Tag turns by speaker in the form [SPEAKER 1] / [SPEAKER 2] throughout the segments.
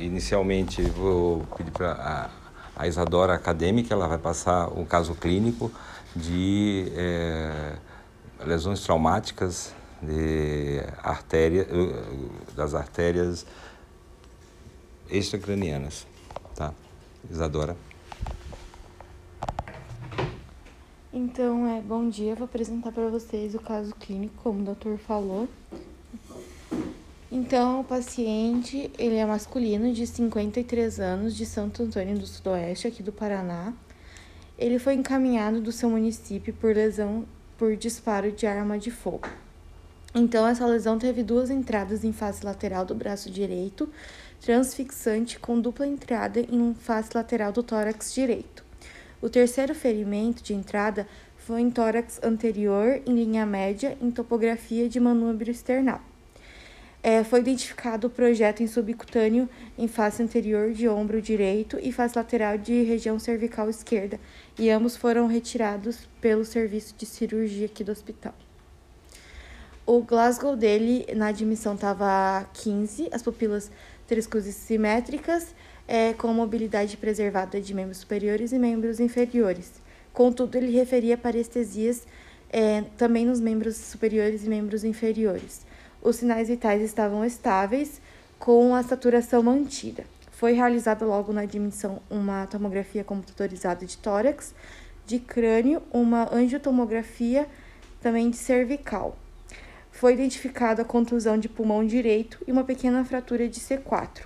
[SPEAKER 1] inicialmente vou pedir para a, a Isadora acadêmica, ela vai passar um caso clínico de é, lesões traumáticas de artéria, das artérias extracranianas. Tá? Isadora.
[SPEAKER 2] Então, é, bom dia, vou apresentar para vocês o caso clínico, como o doutor falou. Então, o paciente, ele é masculino de 53 anos, de Santo Antônio do Sudoeste, aqui do Paraná. Ele foi encaminhado do seu município por lesão por disparo de arma de fogo. Então, essa lesão teve duas entradas em face lateral do braço direito, transfixante com dupla entrada em face lateral do tórax direito. O terceiro ferimento de entrada foi em tórax anterior, em linha média, em topografia de manubrio external. É, foi identificado o projeto em subcutâneo em face anterior de ombro direito e face lateral de região cervical esquerda, e ambos foram retirados pelo serviço de cirurgia aqui do hospital. O Glasgow dele na admissão estava 15, as pupilas triscus simétricas, é, com mobilidade preservada de membros superiores e membros inferiores. Contudo, ele referia parestesias é, também nos membros superiores e membros inferiores. Os sinais vitais estavam estáveis, com a saturação mantida. Foi realizada logo na admissão uma tomografia computadorizada de tórax, de crânio, uma angiotomografia também de cervical. Foi identificada a contusão de pulmão direito e uma pequena fratura de C4.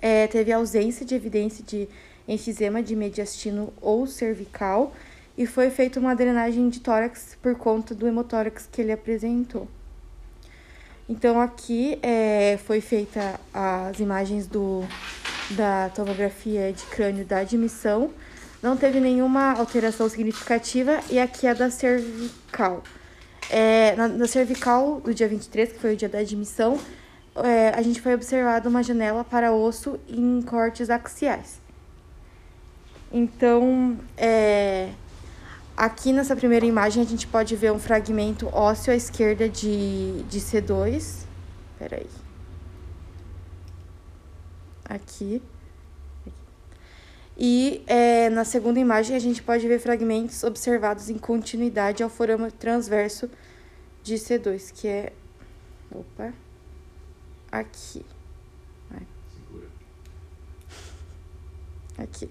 [SPEAKER 2] É, teve ausência de evidência de enfisema de mediastino ou cervical e foi feita uma drenagem de tórax por conta do hemotórax que ele apresentou. Então aqui é, foi feita as imagens do, da tomografia de crânio da admissão. Não teve nenhuma alteração significativa e aqui é da cervical. É, na, na cervical do dia 23, que foi o dia da admissão, é, a gente foi observado uma janela para osso em cortes axiais. Então, é, Aqui nessa primeira imagem a gente pode ver um fragmento ósseo à esquerda de, de C2. Peraí. Aqui. E é, na segunda imagem a gente pode ver fragmentos observados em continuidade ao forama transverso de C2, que é. Opa. Aqui. Aqui.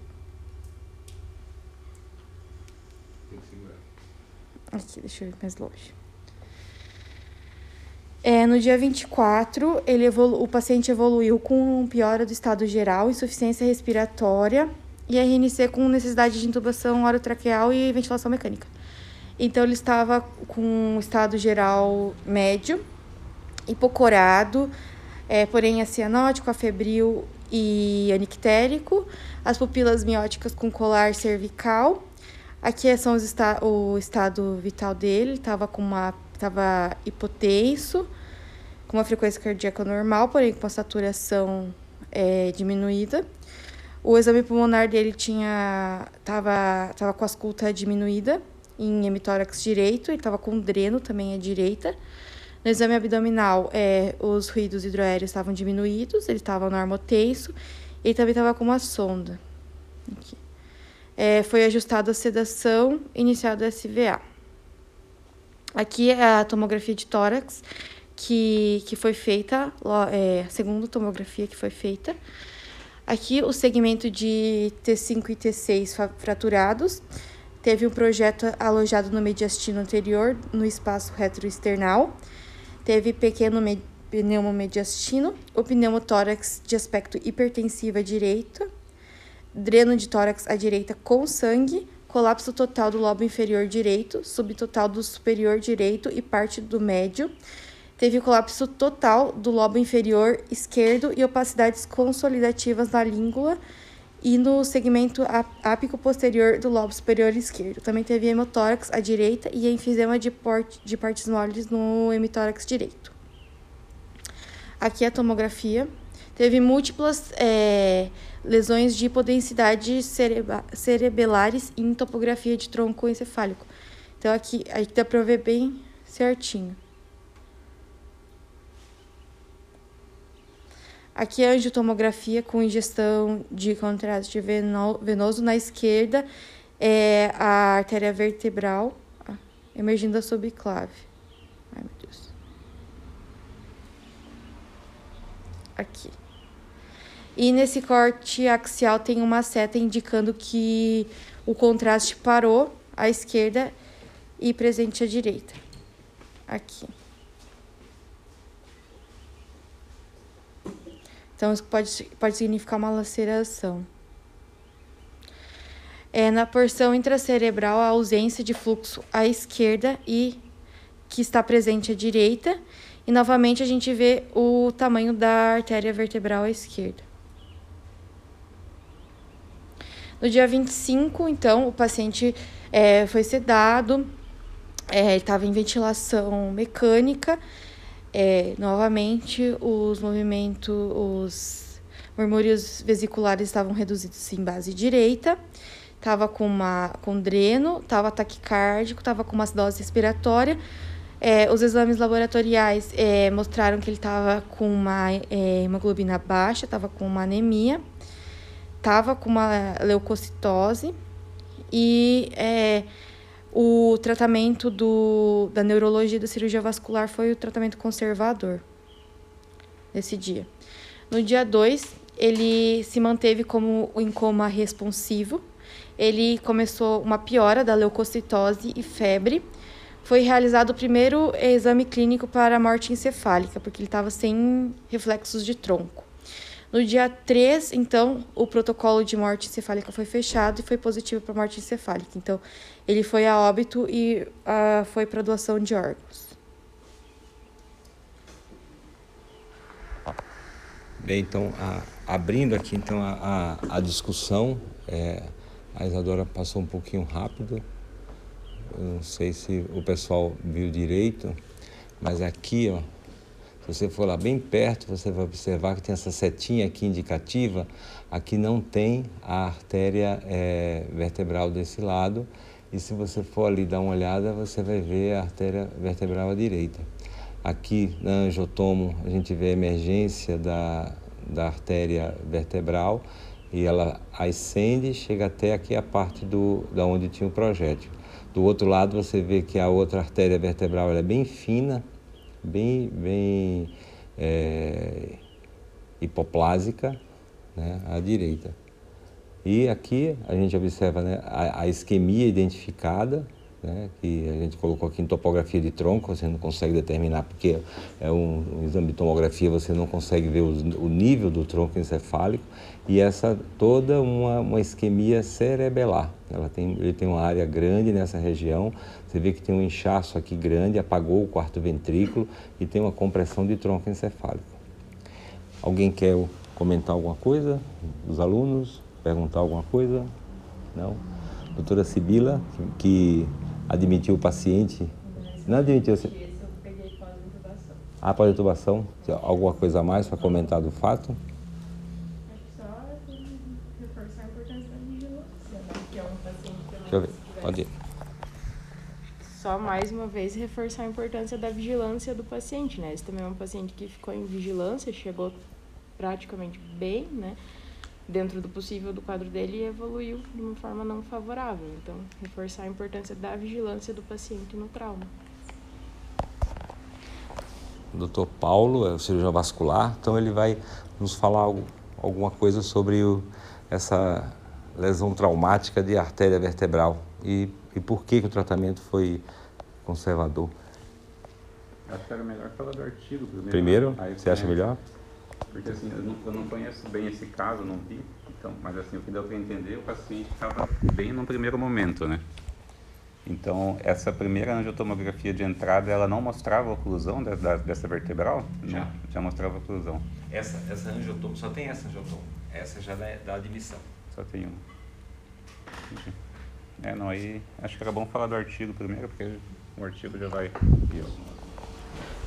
[SPEAKER 2] Aqui, deixa eu ir mais longe. É, no dia 24, ele evolu o paciente evoluiu com piora do estado geral, insuficiência respiratória e RNC com necessidade de intubação orotraqueal e ventilação mecânica. Então, ele estava com estado geral médio, hipocorado, é, porém acianótico, afebril e anictérico, as pupilas mióticas com colar cervical Aqui são os esta o estado vital dele, estava com uma estava hipotenso, com uma frequência cardíaca normal, porém com uma saturação é, diminuída. O exame pulmonar dele tinha tava tava com a escuta diminuída em hemitórax direito, ele estava com dreno também à direita. No exame abdominal, é, os ruídos hidroaéreos estavam diminuídos, ele estava normotenso, ele também estava com uma sonda. Aqui é, foi ajustada a sedação, iniciado o SVA. Aqui é a tomografia de tórax que, que foi feita, é, a segunda tomografia que foi feita. Aqui o segmento de T5 e T6 fraturados. Teve um projeto alojado no mediastino anterior, no espaço retroesternal. Teve pequeno pneumomediastino, o pneumotórax de aspecto hipertensivo à direita, dreno de tórax à direita com sangue, colapso total do lobo inferior direito, subtotal do superior direito e parte do médio. Teve colapso total do lobo inferior esquerdo e opacidades consolidativas na língula e no segmento ápico posterior do lobo superior esquerdo. Também teve hemotórax à direita e enfisema de, de partes moles no hemitórax direito. Aqui a tomografia. Teve múltiplas é, lesões de hipodensidade cerebelares em topografia de tronco encefálico. Então, aqui, aqui dá para ver bem certinho. Aqui é angiotomografia com ingestão de contraste venoso na esquerda, é a artéria vertebral ah, emergindo da subclave. Ai, meu Deus. Aqui. E nesse corte axial tem uma seta indicando que o contraste parou à esquerda e presente à direita. Aqui. Então, isso pode, pode significar uma laceração. É, na porção intracerebral, a ausência de fluxo à esquerda e que está presente à direita. E novamente a gente vê o tamanho da artéria vertebral à esquerda. No dia 25, então, o paciente é, foi sedado, é, ele estava em ventilação mecânica é, novamente, os movimentos, os murmúrios vesiculares estavam reduzidos em base direita, estava com, uma, com dreno, estava taquicárdico, estava com uma acidose respiratória. É, os exames laboratoriais é, mostraram que ele estava com uma é, hemoglobina baixa, estava com uma anemia, estava com uma leucocitose e é, o tratamento do, da neurologia da cirurgia vascular foi o tratamento conservador nesse dia. No dia 2, ele se manteve como em coma responsivo. Ele começou uma piora da leucocitose e febre. Foi realizado o primeiro exame clínico para a morte encefálica, porque ele estava sem reflexos de tronco. No dia 3, então, o protocolo de morte encefálica foi fechado e foi positivo para morte encefálica. Então, ele foi a óbito e uh, foi para doação de órgãos.
[SPEAKER 1] Bem, então, a, abrindo aqui então a, a, a discussão, é, a Isadora passou um pouquinho rápido, Eu não sei se o pessoal viu direito, mas aqui, ó, se você for lá bem perto, você vai observar que tem essa setinha aqui indicativa. Aqui não tem a artéria é, vertebral desse lado. E se você for ali dar uma olhada, você vai ver a artéria vertebral à direita. Aqui na angiotomo a gente vê a emergência da, da artéria vertebral e ela ascende chega até aqui a parte do, da onde tinha o projétil. Do outro lado você vê que a outra artéria vertebral é bem fina, bem, bem é, hipoplásica né, à direita. E aqui a gente observa né, a, a isquemia identificada, né, que a gente colocou aqui em topografia de tronco, você não consegue determinar, porque é um, um exame de tomografia, você não consegue ver o, o, nível do tronco encefálico, e essa toda uma, uma isquemia cerebelar. Ela tem, ele tem uma área grande nessa região, você vê que tem um inchaço aqui grande, apagou o quarto ventrículo e tem uma compressão de tronco encefálico. Alguém quer comentar alguma coisa? Os alunos? Perguntar alguma coisa? Não? Doutora Sibila, que admitiu o paciente. Não admitiu. Esse eu peguei pós-intubação. Ah, pós-intubação? Alguma coisa a mais para comentar do fato?
[SPEAKER 3] Só reforçar a importância da vigilância, né? Que é um paciente que
[SPEAKER 1] Deixa eu ver. Pode ir.
[SPEAKER 3] Só mais uma vez reforçar a importância da vigilância do paciente, né? Esse também é um paciente que ficou em vigilância, chegou praticamente bem, né? dentro do possível do quadro dele e evoluiu de uma forma não favorável. Então, reforçar a importância da vigilância do paciente no trauma.
[SPEAKER 1] O doutor Paulo é o cirurgião vascular, então ele vai nos falar algo, alguma coisa sobre o, essa lesão traumática de artéria vertebral e, e por que, que o tratamento foi conservador.
[SPEAKER 4] Acho que era melhor falar do artigo primeiro.
[SPEAKER 1] Primeiro? Aí, você acha melhor?
[SPEAKER 4] Porque assim, eu não, eu não conheço bem esse caso, não vi, então, mas assim, o que deu para entender, o paciente estava bem no primeiro momento, né? Então, essa primeira angiotomografia de entrada, ela não mostrava a oclusão de, da, dessa vertebral?
[SPEAKER 1] Já.
[SPEAKER 4] Não, já mostrava a oclusão.
[SPEAKER 1] Essa, essa angiotomo, só tem essa angiotomo. Essa já dá, dá admissão.
[SPEAKER 4] Só tem uma. É, não, aí acho que era bom falar do artigo primeiro, porque o artigo já vai...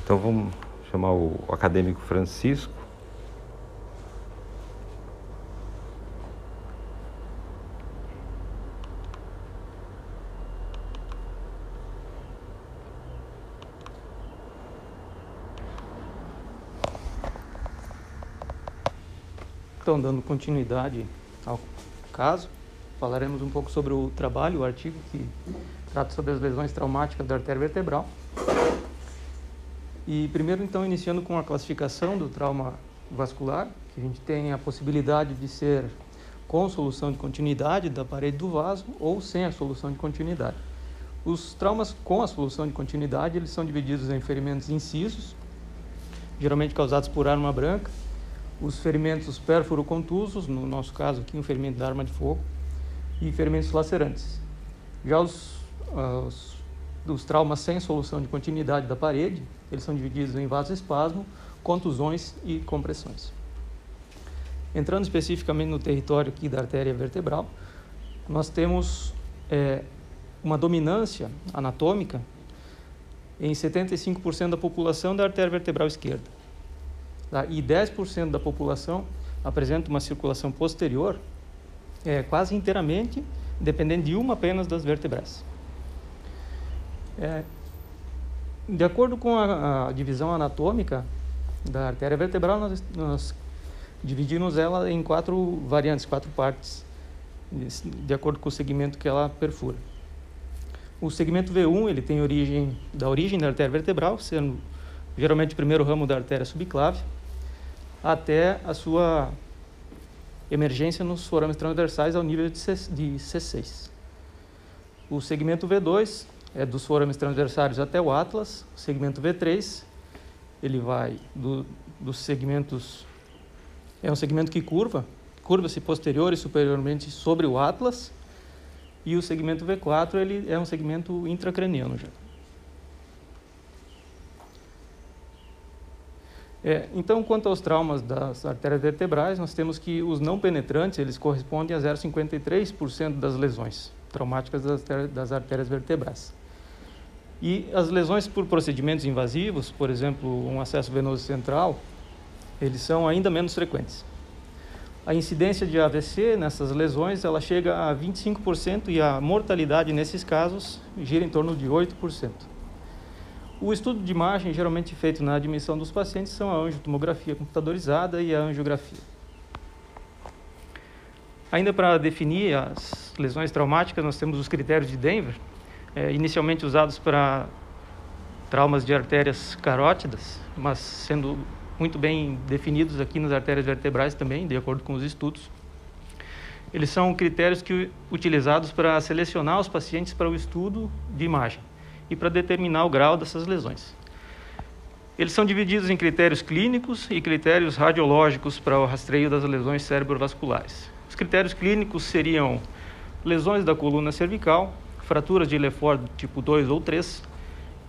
[SPEAKER 1] Então vamos chamar o acadêmico Francisco.
[SPEAKER 5] Então, dando continuidade ao caso, falaremos um pouco sobre o trabalho, o artigo que trata sobre as lesões traumáticas da artéria vertebral. E primeiro, então, iniciando com a classificação do trauma vascular, que a gente tem a possibilidade de ser com solução de continuidade da parede do vaso ou sem a solução de continuidade. Os traumas com a solução de continuidade, eles são divididos em ferimentos incisos, geralmente causados por arma branca, os ferimentos pérfuro-contusos, no nosso caso aqui um ferimento da arma de fogo, e ferimentos lacerantes. Já os, uh, os, os traumas sem solução de continuidade da parede, eles são divididos em vasoespasmo, contusões e compressões. Entrando especificamente no território aqui da artéria vertebral, nós temos é, uma dominância anatômica em 75% da população da artéria vertebral esquerda. Tá? E 10% da população apresenta uma circulação posterior é, quase inteiramente dependendo de uma apenas das vértebras. É, de acordo com a, a, divisão anatômica da artéria vertebral, nós, nós dividimos ela em quatro variantes, quatro partes, de acordo com o segmento que ela perfura. O segmento V1 ele tem origem da origem da artéria vertebral, sendo geralmente o primeiro ramo da artéria subclave, até a sua emergência nos forames transversais ao nível de, C, de C6. O segmento V2 é dos forames transversários até o atlas. O segmento V3 ele vai do, dos segmentos é um segmento que curva, curva-se posterior e superiormente sobre o atlas. E o segmento V4 ele é um segmento intracraniano já. É, então, quanto aos traumas das artérias vertebrais, nós temos que os não penetrantes eles correspondem a 0,53% das lesões traumáticas das das artérias vertebrais. E as lesões por procedimentos invasivos, por exemplo, um acesso venoso central, eles são ainda menos frequentes. A incidência de AVC nessas lesões ela chega a 25% e a mortalidade nesses casos gira em torno de 8%. O estudo de imagem geralmente feito na admissão dos pacientes são a angiotomografia computadorizada e a angiografia. Ainda para definir as lesões traumáticas, nós temos os critérios de Denver, é, inicialmente usados para traumas de artérias carótidas, mas sendo muito bem definidos aqui nas artérias vertebrais também, de acordo com os estudos. Eles são critérios que utilizados para selecionar os pacientes para o estudo de imagem e para determinar o grau dessas lesões. Eles são divididos em critérios clínicos e critérios radiológicos para o rastreio das lesões cerebrovasculares. Os critérios clínicos seriam lesões da coluna cervical, fraturas de Lefort tipo 2 ou 3,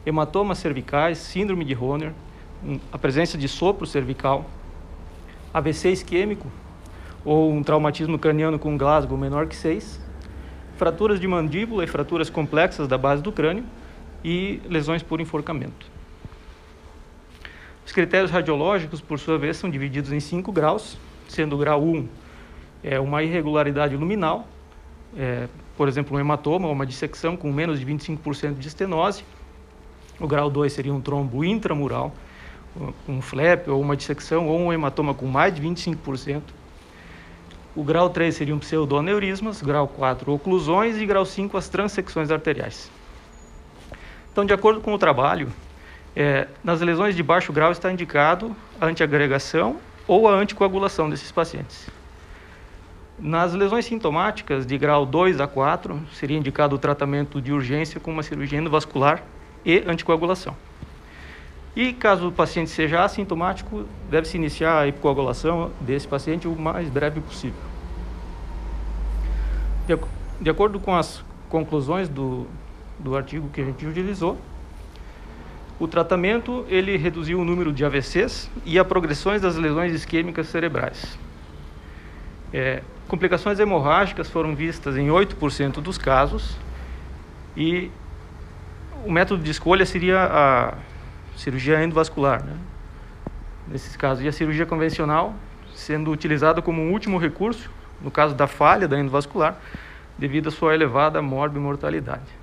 [SPEAKER 5] hematomas cervicais, síndrome de Horner, a presença de sopro cervical, AVC isquêmico ou um traumatismo craniano com Glasgow menor que 6, fraturas de mandíbula e fraturas complexas da base do crânio, e lesões por enforcamento. Os critérios radiológicos, por sua vez, são divididos em cinco graus, sendo o grau 1 é uma irregularidade luminal, é, por exemplo, um hematoma ou uma dissecção com menos de 25% de estenose. O grau 2 seria um trombo intramural, um flap ou uma dissecção ou um hematoma com mais de 25%. O grau 3 seria um pseudoneurismas, grau 4 oclusões e grau 5 as transecções arteriais. Então, de acordo com o trabalho, é, nas lesões de baixo grau está indicado a antiagregação ou a anticoagulação desses pacientes. Nas lesões sintomáticas de grau 2 a 4, seria indicado o tratamento de urgência com uma cirurgia endovascular e anticoagulação. E caso o paciente seja assintomático, deve-se iniciar a epicoagulação desse paciente o mais breve possível. De, de acordo com as conclusões do, do artigo que a gente utilizou. O tratamento ele reduziu o número de AVCs e a progressões das lesões isquêmicas cerebrais. É, complicações hemorrágicas foram vistas em 8% dos casos e o método de escolha seria a cirurgia endovascular, né? nesses casos, e a cirurgia convencional sendo utilizada como um último recurso, no caso da falha da endovascular, devido à sua elevada morbimortalidade.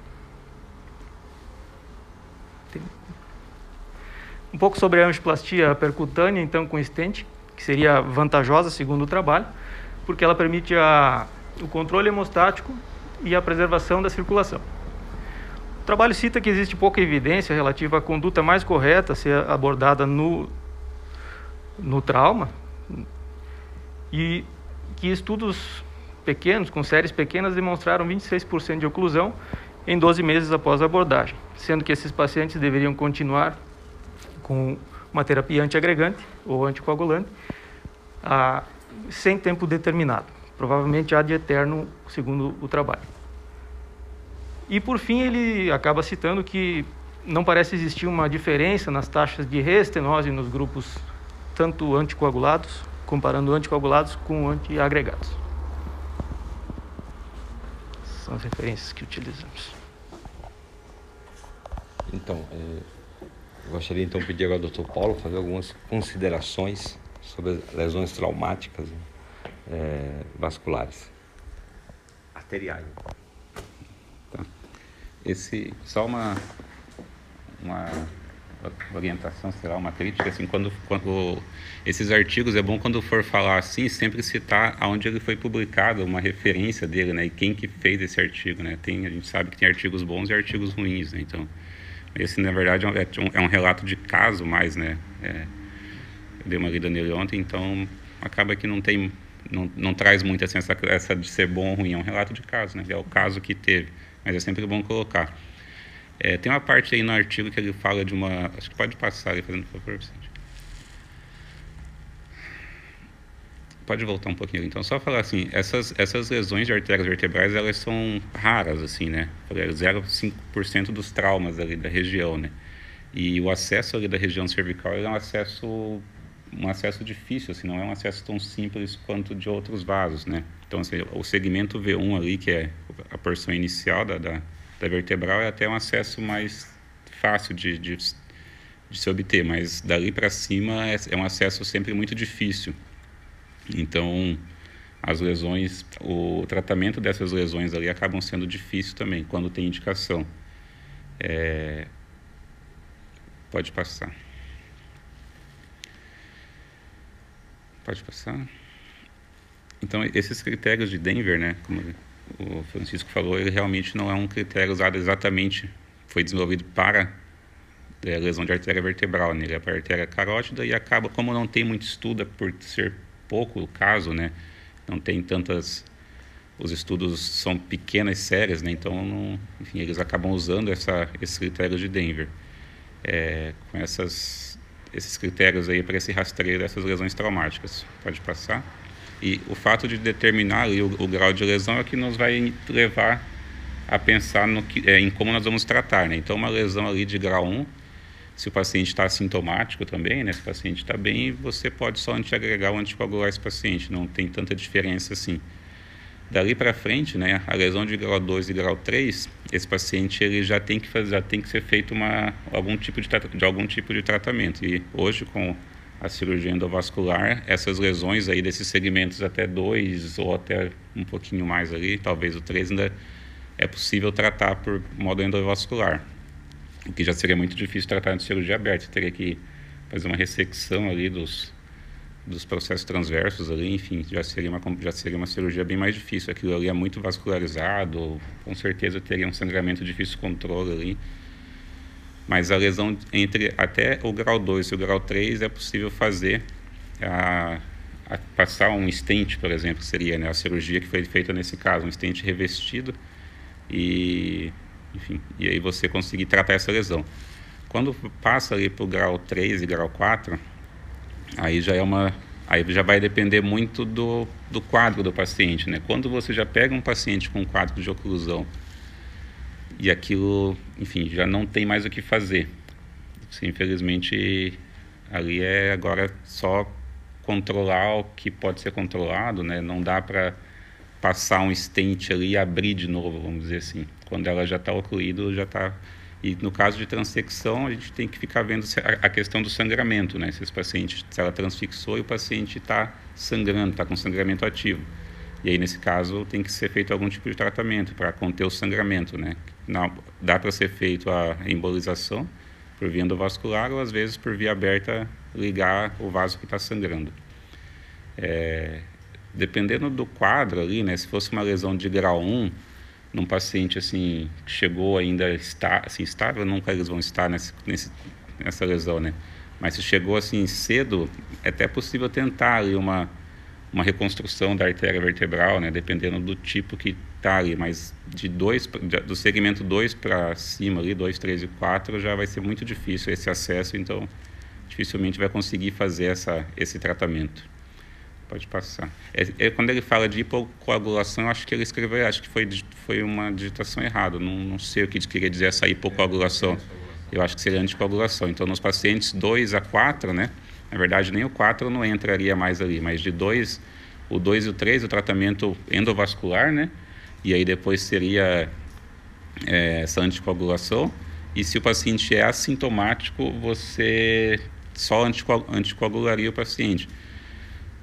[SPEAKER 5] Um pouco sobre a angioplastia percutânea, então, com estente. que seria vantajosa segundo o trabalho, porque ela permite a, o controle hemostático e a preservação da circulação. O trabalho cita que existe pouca evidência relativa à conduta mais correta a ser abordada no, no trauma e que estudos pequenos, com séries pequenas, demonstraram 26% de oclusão em 12 meses após a abordagem, sendo que esses pacientes deveriam continuar com uma terapia antiagregante ou anticoagulante a, sem tempo determinado, provavelmente ad eterno, segundo o trabalho. E por fim, ele acaba citando que não parece existir uma diferença nas taxas de reestenose nos grupos tanto anticoagulados, comparando anticoagulados com antiagregados. São as referências que utilizamos.
[SPEAKER 1] Então, é, gostaria então de pedir agora ao Dr. Paulo fazer algumas considerações sobre lesões traumáticas é, vasculares arteriais
[SPEAKER 4] esse só uma uma orientação, será uma crítica assim, quando quando esses artigos é bom quando for falar assim, sempre citar aonde ele foi publicado, uma referência dele, né, e quem que fez esse artigo, né? Tem a gente sabe que tem artigos bons e artigos ruins, né? Então, esse na verdade é um, é um relato de caso mais, né? É, eu dei uma lida nele ontem, então acaba que não tem não, não traz muito assim, essa, essa de ser bom ou ruim, é um relato de caso, né? É o caso que teve mas é sempre bom colocar. É, tem uma parte aí no artigo que ele fala de uma. Acho que pode passar aí, fazendo favor, Vicente. Pode voltar um pouquinho. Então, só falar assim, essas, essas lesões de artérias vertebrais, elas são raras, assim, né? 0,5% dos traumas ali da região, né? E o acesso ali da região cervical é um acesso um acesso difícil, assim, não é um acesso tão simples quanto de outros vasos, né? Então, assim, o segmento V1 ali, que é a porção inicial da, da, da vertebral, é até um acesso mais fácil de, de, de se obter, mas dali para cima é, é um acesso sempre muito difícil. Então, as lesões, o tratamento dessas lesões ali acabam sendo difícil também, quando tem indicação. É... Pode passar. Pode passar. Então, esses critérios de Denver, né, como o Francisco falou, ele realmente não é um critério usado exatamente, foi desenvolvido para é, lesão de artéria vertebral, né? ele é para artéria carótida e acaba, como não tem muito estudo, é por ser pouco o caso, né, não tem tantas, os estudos são pequenas séries, né, então, não, enfim, eles acabam usando essa, esses critérios de Denver. É, com essas esses critérios aí para esse rastreio dessas lesões traumáticas. Pode passar. E o fato de determinar o, o grau de lesão é que nos vai levar a pensar que, é, em como nós vamos tratar. Né? Então, uma lesão ali de grau 1, se o paciente está sintomático também, né? se o paciente está bem, você pode só antiagregar ou anticoagular esse paciente, não tem tanta diferença assim. Dali para frente, né, a lesão de grau 2 e grau 3, esse paciente ele já tem que fazer, já tem que ser feito uma algum tipo de, de algum tipo de tratamento. E hoje com a cirurgia endovascular, essas lesões aí desses segmentos até 2 ou até um pouquinho mais ali, talvez o 3 ainda é possível tratar por modo endovascular. O que já seria muito difícil tratar de cirurgia aberta, teria que fazer uma ressecção ali dos dos processos transversos ali, enfim, já seria uma já seria uma cirurgia bem mais difícil. Aquilo ali é muito vascularizado, com certeza teria um sangramento difícil de controle ali. Mas a lesão entre até o grau 2 e o grau 3 é possível fazer a, a passar um stent, por exemplo, seria né, a cirurgia que foi feita nesse caso, um stent revestido e enfim, e aí você conseguir tratar essa lesão. Quando passa ali para o grau 3 e grau 4, Aí já é uma aí já vai depender muito do, do quadro do paciente, né? Quando você já pega um paciente com um quadro de oclusão e aquilo, enfim, já não tem mais o que fazer. Infelizmente, ali é agora só controlar o que pode ser controlado, né? Não dá para passar um stent ali e abrir de novo, vamos dizer assim. Quando ela já está ocluída, já está e no caso de transecção, a gente tem que ficar vendo a questão do sangramento, né? Se esse paciente, se ela transfixou e o paciente está sangrando, está com sangramento ativo. E aí, nesse caso, tem que ser feito algum tipo de tratamento para conter o sangramento, né? Não, dá para ser feito a embolização por via endovascular ou, às vezes, por via aberta, ligar o vaso que está sangrando. É, dependendo do quadro ali, né? Se fosse uma lesão de grau 1, num paciente assim que chegou ainda está assim estável, nunca eles vão estar nesse, nesse, nessa lesão, né? Mas se chegou assim cedo, é até possível tentar ali uma uma reconstrução da artéria vertebral, né, dependendo do tipo que está ali, mas de dois, do segmento 2 para cima ali, 2, 3 e 4, já vai ser muito difícil esse acesso, então dificilmente vai conseguir fazer essa, esse tratamento. Pode passar. É, é, quando ele fala de hipocoagulação, eu acho que ele escreveu, acho que foi, foi uma digitação errada, não, não sei o que queria dizer essa hipocoagulação. Eu acho que seria anticoagulação. Então, nos pacientes 2 a 4, né, na verdade, nem o 4 não entraria mais ali, mas de 2, o 2 e o 3, o tratamento endovascular, né? E aí depois seria é, essa anticoagulação. E se o paciente é assintomático, você só anticoagularia o paciente.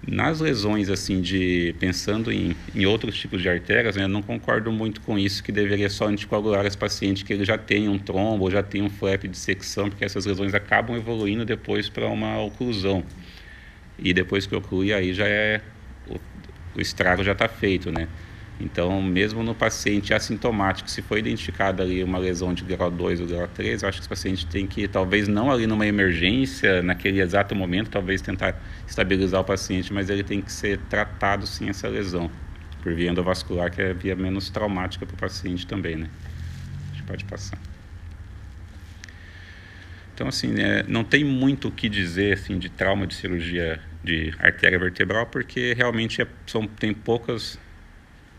[SPEAKER 4] Nas lesões, assim, de pensando em, em outros tipos de artérias, né, eu não concordo muito com isso, que deveria só anticoagular esse paciente que ele já tem um trombo, já tem um flap de secção, porque essas lesões acabam evoluindo depois para uma oclusão. E depois que oclui, aí já é. O, o estrago já está feito, né? Então, mesmo no paciente assintomático, se foi identificada ali uma lesão de grau 2 ou grau 3, eu acho que esse paciente tem que, talvez não ali numa emergência, naquele exato momento, talvez tentar estabilizar o paciente, mas ele tem que ser tratado sim essa lesão, por via endovascular, que é a via menos traumática para o paciente também, né? A gente pode passar. Então, assim, né, não tem muito o que dizer assim, de trauma de cirurgia de artéria vertebral, porque realmente é, são, tem poucas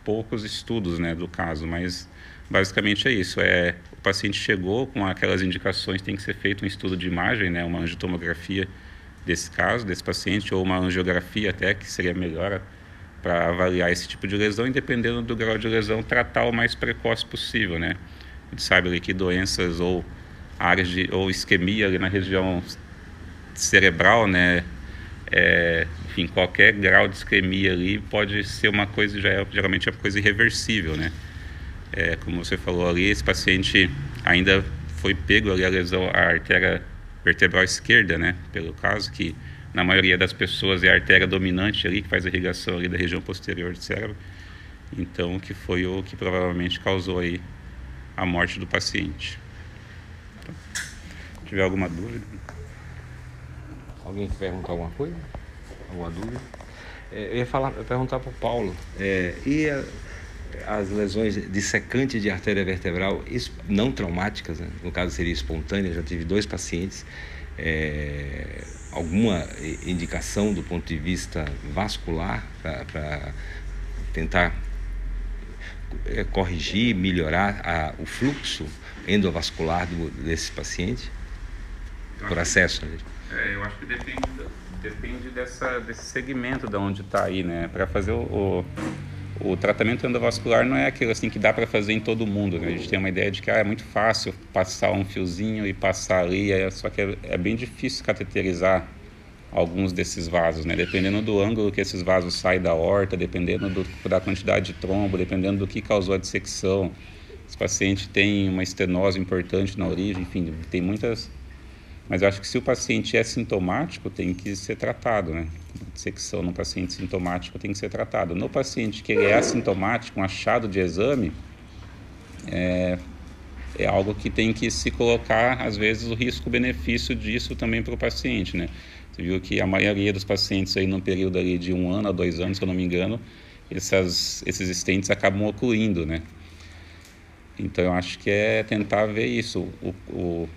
[SPEAKER 4] poucos estudos né, do caso, mas basicamente é isso. É, o paciente chegou com aquelas indicações, tem que ser feito um estudo de imagem, né, uma angiotomografia desse caso, desse paciente, ou uma angiografia até, que seria melhor para avaliar esse tipo de lesão, e dependendo do grau de lesão, tratar o mais precoce possível, né? A gente sabe ali que doenças ou áreas de, ou isquemia ali na região cerebral, né, é, enfim, qualquer grau de isquemia ali pode ser uma coisa, já é, geralmente é uma coisa irreversível, né? É, como você falou ali, esse paciente ainda foi pego ali a lesão, a artéria vertebral esquerda, né? Pelo caso que na maioria das pessoas é a artéria dominante ali, que faz a irrigação ali da região posterior do cérebro. Então, que foi o que provavelmente causou aí a morte do paciente. Então, tiver alguma dúvida...
[SPEAKER 1] Alguém quer perguntar alguma coisa? Alguma dúvida? É, eu ia falar, eu perguntar para o Paulo. É, e a, as lesões dissecantes de artéria vertebral não traumáticas, né? no caso seria espontânea, já tive dois pacientes. É, alguma indicação do ponto de vista vascular para tentar é, corrigir, melhorar a, o fluxo endovascular do, desse paciente? Por acesso. Né?
[SPEAKER 4] É, eu acho que depende, depende dessa, desse segmento de onde está aí, né? Para fazer o, o, o, tratamento endovascular não é aquilo assim que dá para fazer em todo mundo, né? A gente tem uma ideia de que ah, é muito fácil passar um fiozinho e passar ali, é, só que é, é bem difícil cateterizar alguns desses vasos, né? Dependendo do ângulo que esses vasos saem da horta, dependendo do, da quantidade de trombo, dependendo do que causou a dissecção. Esse paciente tem uma estenose importante na origem, enfim, tem muitas mas eu acho que se o paciente é sintomático, tem que ser tratado, né? Dissecção no paciente sintomático tem que ser tratado. No paciente que ele é assintomático, um achado de exame, é, é algo que tem que se colocar, às vezes, o risco-benefício disso também para o paciente, né? Você viu que a maioria dos pacientes aí no período ali de um ano a dois anos, se eu não me engano, essas, esses estentes acabam ocluindo, né? Então, eu acho que é tentar ver isso. O, o,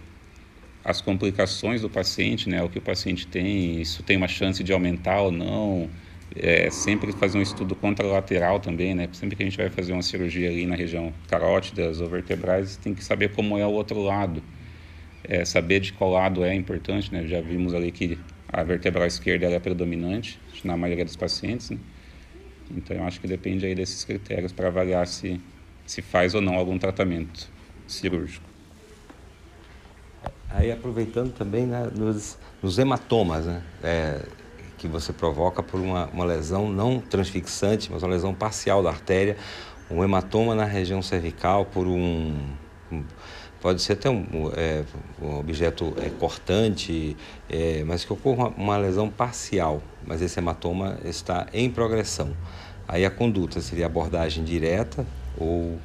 [SPEAKER 4] as complicações do paciente, né, o que o paciente tem, isso tem uma chance de aumentar ou não. É, sempre fazer um estudo contralateral também, né? Sempre que a gente vai fazer uma cirurgia ali na região carótidas ou vertebrais, tem que saber como é o outro lado. É, saber de qual lado é importante, né? Já vimos ali que a vertebral esquerda é predominante na maioria dos pacientes, né? Então, eu acho que depende aí desses critérios para avaliar se, se faz ou não algum tratamento cirúrgico.
[SPEAKER 1] Aí aproveitando também né, nos, nos, hematomas, né, é, que você provoca por uma, uma lesão não transfixante, mas uma lesão parcial da artéria, um hematoma na região cervical por um, um pode ser até um, é, um objeto é, cortante, é, mas que ocorra uma, uma lesão parcial, mas esse hematoma está em progressão. Aí a conduta seria abordagem direta ou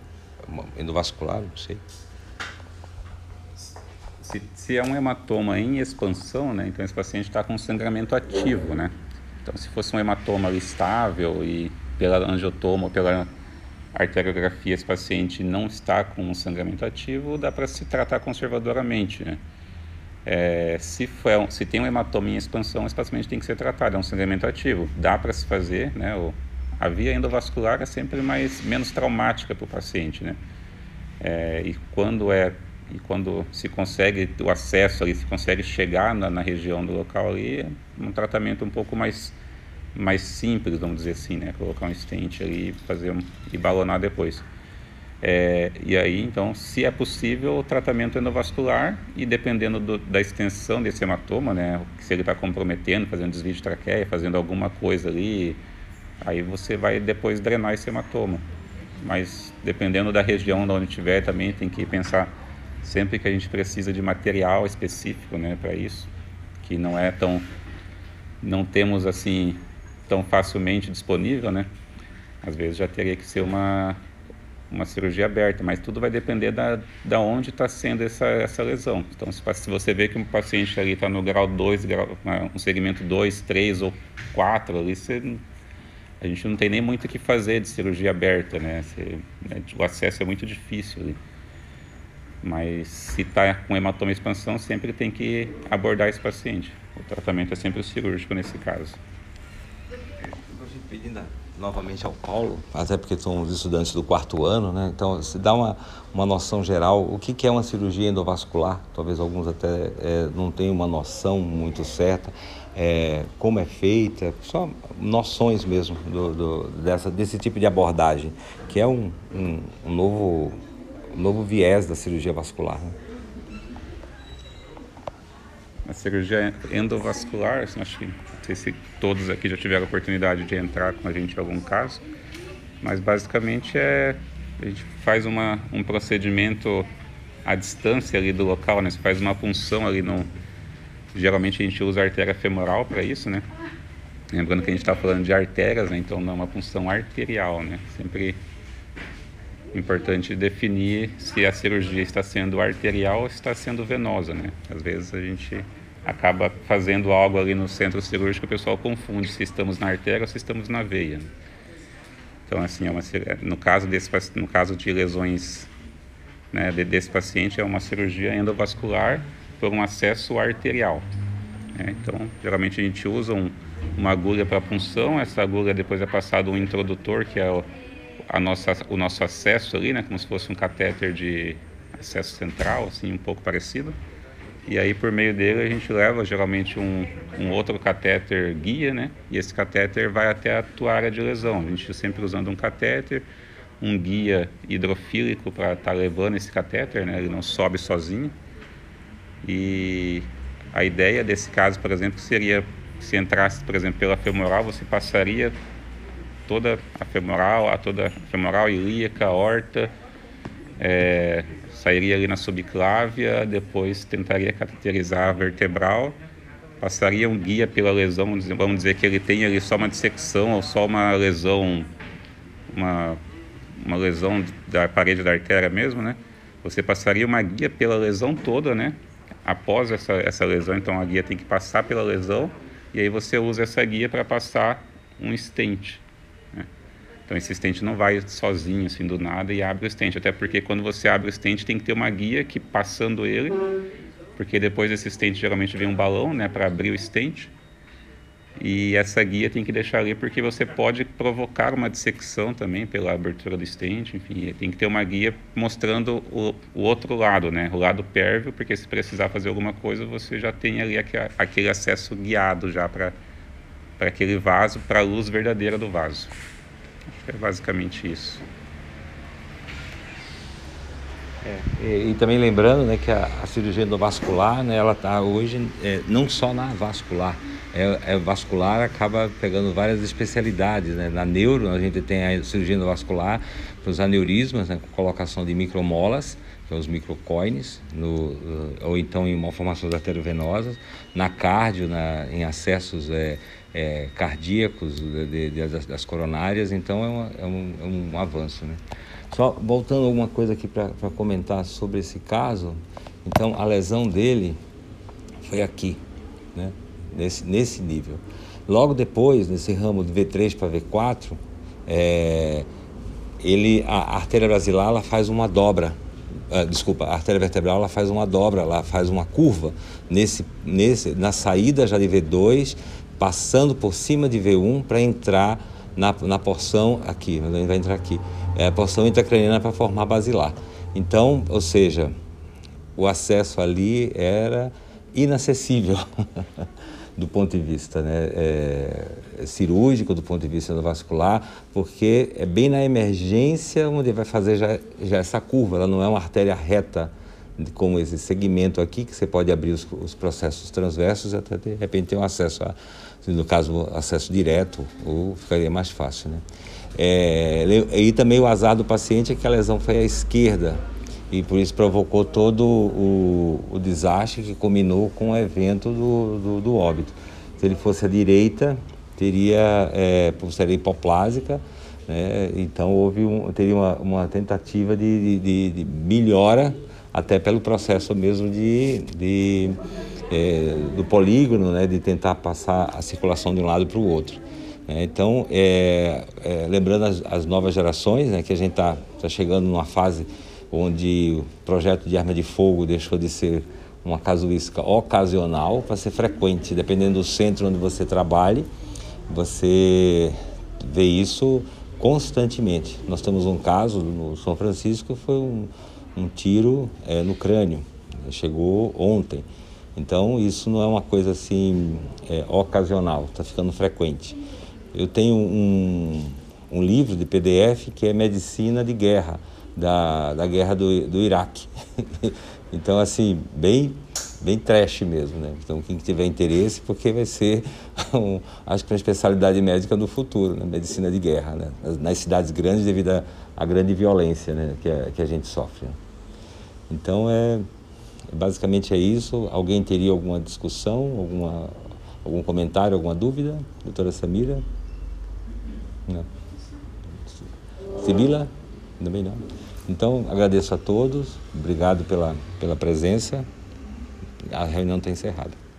[SPEAKER 1] endovascular, não sei.
[SPEAKER 4] Se, se, é um hematoma em expansão, né, então esse paciente está com sangramento ativo, né? Então, se fosse um hematoma estável e pela angiotoma ou pela arteriografia esse paciente não está com um sangramento ativo, dá para se tratar conservadoramente, né? É, se, for, se tem um hematoma em expansão, esse paciente tem que ser tratado, é um sangramento ativo. Dá para se fazer, né? O, a via endovascular é sempre mais, menos traumática para o paciente, né? É, e quando é e quando se consegue o acesso ali, se consegue chegar na, na região do local ali, é um tratamento um pouco mais mais simples, vamos dizer assim, né? Colocar um stent ali fazer um, e balonar depois. É, e aí, então, se é possível, o tratamento endovascular e dependendo do, da extensão desse hematoma, né? Se ele está comprometendo, fazendo desvio de traqueia, fazendo alguma coisa ali, aí você vai depois drenar esse hematoma. Mas dependendo da região de onde estiver, também tem que pensar sempre que a gente precisa de material específico, né, para isso, que não é tão não temos assim tão facilmente disponível, né? Às vezes já teria que ser uma uma cirurgia aberta, mas tudo vai depender da, da onde está sendo essa, essa lesão. Então, se, se você vê que um paciente ali está no grau 2, grau, um segmento 2, 3 ou 4, ali você, a gente não tem nem muito o que fazer de cirurgia aberta, né? Você, né? O acesso é muito difícil ali. Mas se está com hematoma expansão, sempre tem que abordar esse paciente. O tratamento é sempre cirúrgico nesse caso.
[SPEAKER 1] Pedindo novamente ao Paulo, até porque somos estudantes do quarto ano, né? Então, se dá uma, uma noção geral, o que, que é uma cirurgia endovascular? Talvez alguns até é, não tenham uma noção muito certa, é, como é feita, só noções mesmo do, do, dessa, desse tipo de abordagem, que é um, um, um novo, novo viés da cirurgia vascular. Né?
[SPEAKER 4] A cirurgia endovascular, assim, acho que não sei se todos aqui já tiveram a oportunidade de entrar com a gente em algum caso, mas basicamente é a gente faz uma, um procedimento à distância ali do local, né? Você faz uma punção ali no geralmente a gente usa a artéria femoral para isso, né? Lembrando que a gente está falando de artérias, né? Então não é uma punção arterial, né? Sempre importante definir se a cirurgia está sendo arterial ou está sendo venosa, né? Às vezes a gente acaba fazendo algo ali no centro cirúrgico, o pessoal confunde se estamos na artéria ou se estamos na veia. Então, assim, é uma, no, caso desse, no caso de lesões né, desse paciente, é uma cirurgia endovascular por um acesso arterial. Né? Então, geralmente a gente usa um, uma agulha para punção, essa agulha depois é passado um introdutor, que é o, a nossa, o nosso acesso ali, né, como se fosse um catéter de acesso central, assim, um pouco parecido. E aí, por meio dele, a gente leva geralmente um, um outro catéter guia, né? E esse catéter vai até a tua área de lesão. A gente sempre usando um catéter, um guia hidrofílico para estar tá levando esse catéter, né? Ele não sobe sozinho. E a ideia desse caso, por exemplo, seria se entrasse, por exemplo, pela femoral, você passaria toda a femoral, a toda a femoral ilíaca, aorta, é, sairia ali na subclávia, depois tentaria cateterizar a vertebral, passaria um guia pela lesão, vamos dizer que ele tem ali só uma dissecção ou só uma lesão, uma, uma lesão da parede da artéria mesmo, né? Você passaria uma guia pela lesão toda, né? Após essa, essa lesão, então a guia tem que passar pela lesão e aí você usa essa guia para passar um stent. Então esse stent não vai sozinho assim do nada e abre o stent, até porque quando você abre o stent tem que ter uma guia que passando ele, porque depois desse stent geralmente vem um balão, né, para abrir o stent. E essa guia tem que deixar ali porque você pode provocar uma dissecção também pela abertura do stent, enfim, tem que ter uma guia mostrando o, o outro lado, né, o lado pérvio, porque se precisar fazer alguma coisa você já tem ali aquele, acesso guiado já para aquele vaso, para a luz verdadeira do vaso. É basicamente isso.
[SPEAKER 1] É, e, e, também lembrando né, que a, a cirurgia endovascular, né, ela está hoje é, não só na vascular, é, é, vascular acaba pegando várias especialidades. Né? Na neuro, a gente tem a cirurgia endovascular para os aneurismas, né, com colocação de micromolas, que são os microcoines, no, ou então em malformações arteriovenosas, na cardio, na, em acessos é, é, cardíacos de, de, de, das, coronárias, então é, uma, é, um, é um avanço. Né? Só voltando alguma coisa aqui para comentar sobre esse caso, então a lesão dele foi aqui, né? nesse, nesse nível. Logo depois, nesse ramo de V3 para V4, é, ele, a artéria basilar ela faz uma dobra. Uh, desculpa, a artéria vertebral ela faz uma dobra, ela faz uma curva nesse, nesse, na saída já de V2, passando por cima de V1 para entrar na, na porção aqui, vai entrar aqui, é a porção intracraniana para formar basilar. Então, ou seja, o acesso ali era inacessível. do ponto de vista né, é, cirúrgico, do ponto de vista vascular, porque é bem na emergência onde vai fazer já, já essa curva, ela não é uma artéria reta como esse segmento aqui, que você pode abrir os, os processos transversos até de repente ter um acesso, a, no caso, acesso direto, ou ficaria mais fácil. Né? É, e também o azar do paciente é que a lesão foi à esquerda, e por isso provocou todo o, o desastre que culminou com o evento do, do, do, óbito. Se ele fosse à direita, teria é, pulseira hipoplásica, né? então houve um, teria uma, uma tentativa de, de, de, melhora, até pelo processo mesmo de, de é, do polígono, né? de tentar passar a circulação de um lado para o outro. Né? Então, é, é, lembrando as, as, novas gerações, né? que a gente está tá chegando numa fase onde o projeto de arma de fogo deixou de ser uma casuística ocasional para ser frequente, dependendo do centro onde você trabalhe, você vê isso constantemente. Nós temos um caso no São Francisco, foi um, um tiro é, no crânio, chegou ontem. Então isso não é uma coisa assim é, ocasional, está ficando frequente. Eu tenho um, um livro de PDF que é Medicina de Guerra, da, da guerra do, do Iraque. então, assim, bem, bem trash mesmo, né? Então, quem tiver interesse, porque vai ser, um, acho que uma especialidade médica do futuro, né? medicina de guerra, né? Nas, nas cidades grandes, devido à grande violência né? que, a, que a gente sofre. Né? Então, é, basicamente é isso. Alguém teria alguma discussão, alguma, algum comentário, alguma dúvida? Doutora Samira? Não. Sibila? Também não. Então, agradeço a todos, obrigado pela, pela presença. A reunião está encerrada.